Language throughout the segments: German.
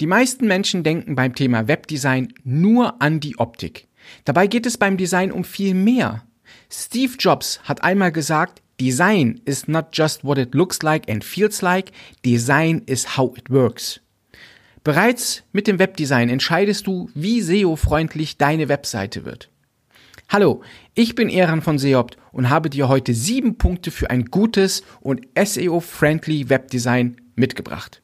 Die meisten Menschen denken beim Thema Webdesign nur an die Optik. Dabei geht es beim Design um viel mehr. Steve Jobs hat einmal gesagt, Design is not just what it looks like and feels like, Design is how it works. Bereits mit dem Webdesign entscheidest du, wie SEO-freundlich deine Webseite wird. Hallo, ich bin Eran von Seopt und habe dir heute sieben Punkte für ein gutes und SEO-friendly Webdesign mitgebracht.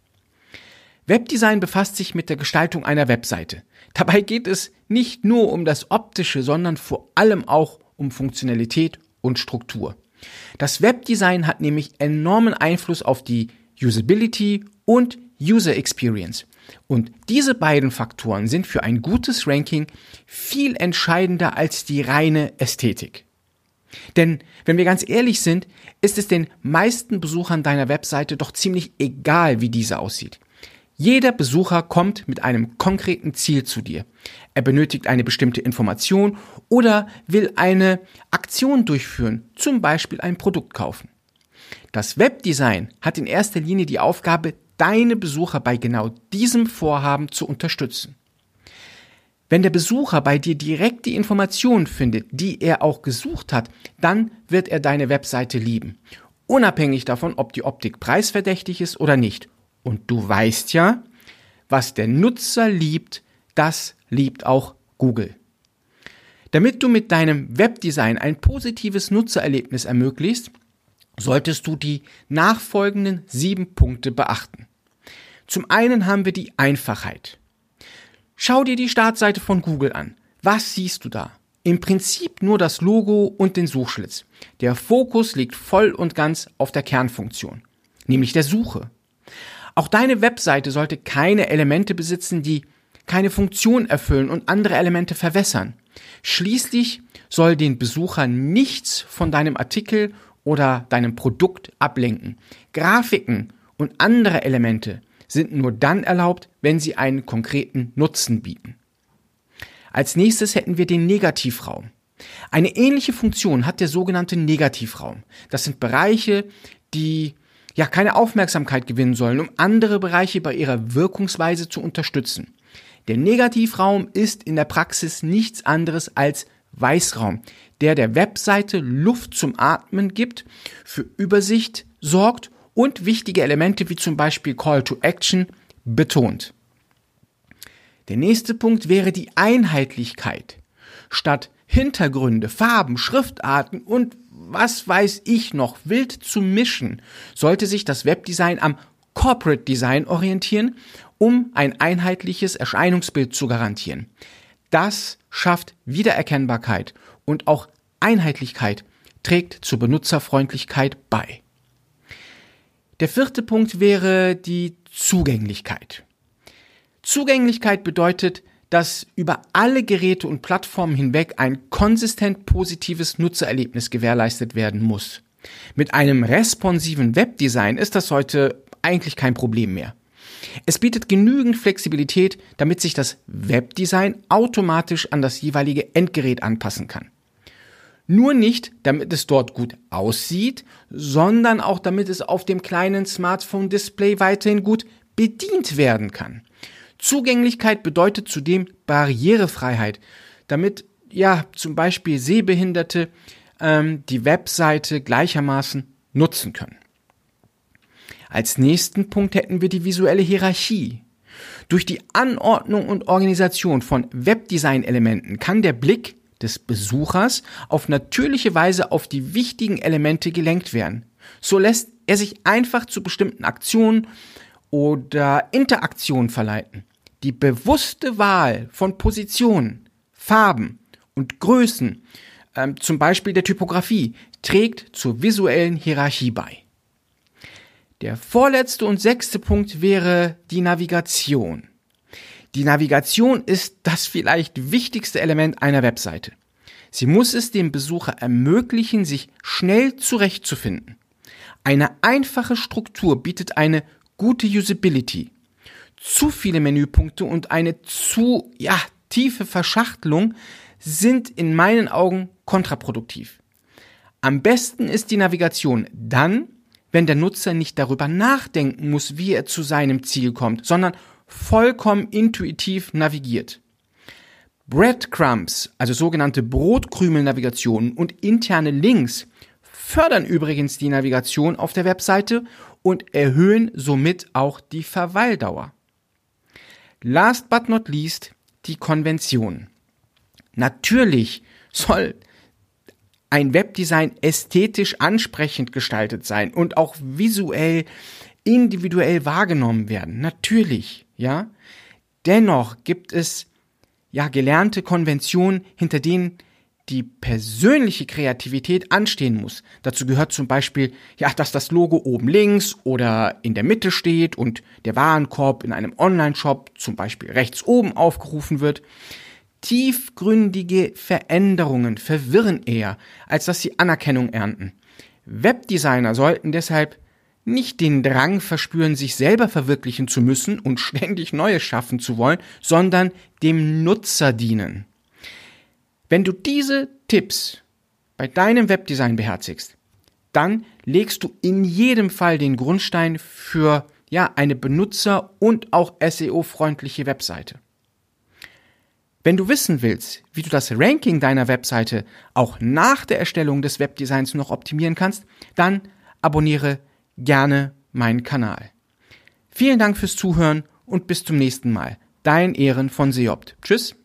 Webdesign befasst sich mit der Gestaltung einer Webseite. Dabei geht es nicht nur um das Optische, sondern vor allem auch um Funktionalität und Struktur. Das Webdesign hat nämlich enormen Einfluss auf die Usability und User Experience. Und diese beiden Faktoren sind für ein gutes Ranking viel entscheidender als die reine Ästhetik. Denn wenn wir ganz ehrlich sind, ist es den meisten Besuchern deiner Webseite doch ziemlich egal, wie diese aussieht. Jeder Besucher kommt mit einem konkreten Ziel zu dir. Er benötigt eine bestimmte Information oder will eine Aktion durchführen, zum Beispiel ein Produkt kaufen. Das Webdesign hat in erster Linie die Aufgabe, deine Besucher bei genau diesem Vorhaben zu unterstützen. Wenn der Besucher bei dir direkt die Informationen findet, die er auch gesucht hat, dann wird er deine Webseite lieben. Unabhängig davon, ob die Optik preisverdächtig ist oder nicht. Und du weißt ja, was der Nutzer liebt, das liebt auch Google. Damit du mit deinem Webdesign ein positives Nutzererlebnis ermöglicht, solltest du die nachfolgenden sieben Punkte beachten. Zum einen haben wir die Einfachheit. Schau dir die Startseite von Google an. Was siehst du da? Im Prinzip nur das Logo und den Suchschlitz. Der Fokus liegt voll und ganz auf der Kernfunktion, nämlich der Suche. Auch deine Webseite sollte keine Elemente besitzen, die keine Funktion erfüllen und andere Elemente verwässern. Schließlich soll den Besucher nichts von deinem Artikel oder deinem Produkt ablenken. Grafiken und andere Elemente sind nur dann erlaubt, wenn sie einen konkreten Nutzen bieten. Als nächstes hätten wir den Negativraum. Eine ähnliche Funktion hat der sogenannte Negativraum. Das sind Bereiche, die ja keine Aufmerksamkeit gewinnen sollen, um andere Bereiche bei ihrer Wirkungsweise zu unterstützen. Der Negativraum ist in der Praxis nichts anderes als Weißraum, der der Webseite Luft zum Atmen gibt, für Übersicht sorgt und wichtige Elemente wie zum Beispiel Call to Action betont. Der nächste Punkt wäre die Einheitlichkeit. Statt Hintergründe, Farben, Schriftarten und was weiß ich noch wild zu mischen, sollte sich das Webdesign am Corporate Design orientieren, um ein einheitliches Erscheinungsbild zu garantieren. Das schafft Wiedererkennbarkeit und auch Einheitlichkeit trägt zur Benutzerfreundlichkeit bei. Der vierte Punkt wäre die Zugänglichkeit. Zugänglichkeit bedeutet, dass über alle Geräte und Plattformen hinweg ein konsistent positives Nutzererlebnis gewährleistet werden muss. Mit einem responsiven Webdesign ist das heute eigentlich kein Problem mehr. Es bietet genügend Flexibilität, damit sich das Webdesign automatisch an das jeweilige Endgerät anpassen kann. Nur nicht, damit es dort gut aussieht, sondern auch damit es auf dem kleinen Smartphone-Display weiterhin gut bedient werden kann. Zugänglichkeit bedeutet zudem Barrierefreiheit, damit ja zum Beispiel Sehbehinderte ähm, die Webseite gleichermaßen nutzen können. Als nächsten Punkt hätten wir die visuelle Hierarchie. Durch die Anordnung und Organisation von Webdesign-Elementen kann der Blick des Besuchers auf natürliche Weise auf die wichtigen Elemente gelenkt werden. So lässt er sich einfach zu bestimmten Aktionen oder Interaktionen verleiten. Die bewusste Wahl von Positionen, Farben und Größen, ähm, zum Beispiel der Typografie, trägt zur visuellen Hierarchie bei. Der vorletzte und sechste Punkt wäre die Navigation. Die Navigation ist das vielleicht wichtigste Element einer Webseite. Sie muss es dem Besucher ermöglichen, sich schnell zurechtzufinden. Eine einfache Struktur bietet eine gute Usability. Zu viele Menüpunkte und eine zu, ja, tiefe Verschachtelung sind in meinen Augen kontraproduktiv. Am besten ist die Navigation dann, wenn der Nutzer nicht darüber nachdenken muss, wie er zu seinem Ziel kommt, sondern vollkommen intuitiv navigiert. Breadcrumbs, also sogenannte Brotkrümelnavigationen und interne Links fördern übrigens die Navigation auf der Webseite und erhöhen somit auch die Verweildauer. Last but not least die Konvention. Natürlich soll ein Webdesign ästhetisch ansprechend gestaltet sein und auch visuell individuell wahrgenommen werden. Natürlich, ja. Dennoch gibt es ja gelernte Konventionen, hinter denen die persönliche Kreativität anstehen muss. Dazu gehört zum Beispiel, ja, dass das Logo oben links oder in der Mitte steht und der Warenkorb in einem Online-Shop zum Beispiel rechts oben aufgerufen wird. Tiefgründige Veränderungen verwirren eher, als dass sie Anerkennung ernten. Webdesigner sollten deshalb nicht den Drang verspüren, sich selber verwirklichen zu müssen und ständig Neues schaffen zu wollen, sondern dem Nutzer dienen. Wenn du diese Tipps bei deinem Webdesign beherzigst, dann legst du in jedem Fall den Grundstein für ja, eine benutzer- und auch SEO-freundliche Webseite. Wenn du wissen willst, wie du das Ranking deiner Webseite auch nach der Erstellung des Webdesigns noch optimieren kannst, dann abonniere gerne meinen Kanal. Vielen Dank fürs Zuhören und bis zum nächsten Mal. Dein Ehren von Seopt. Tschüss.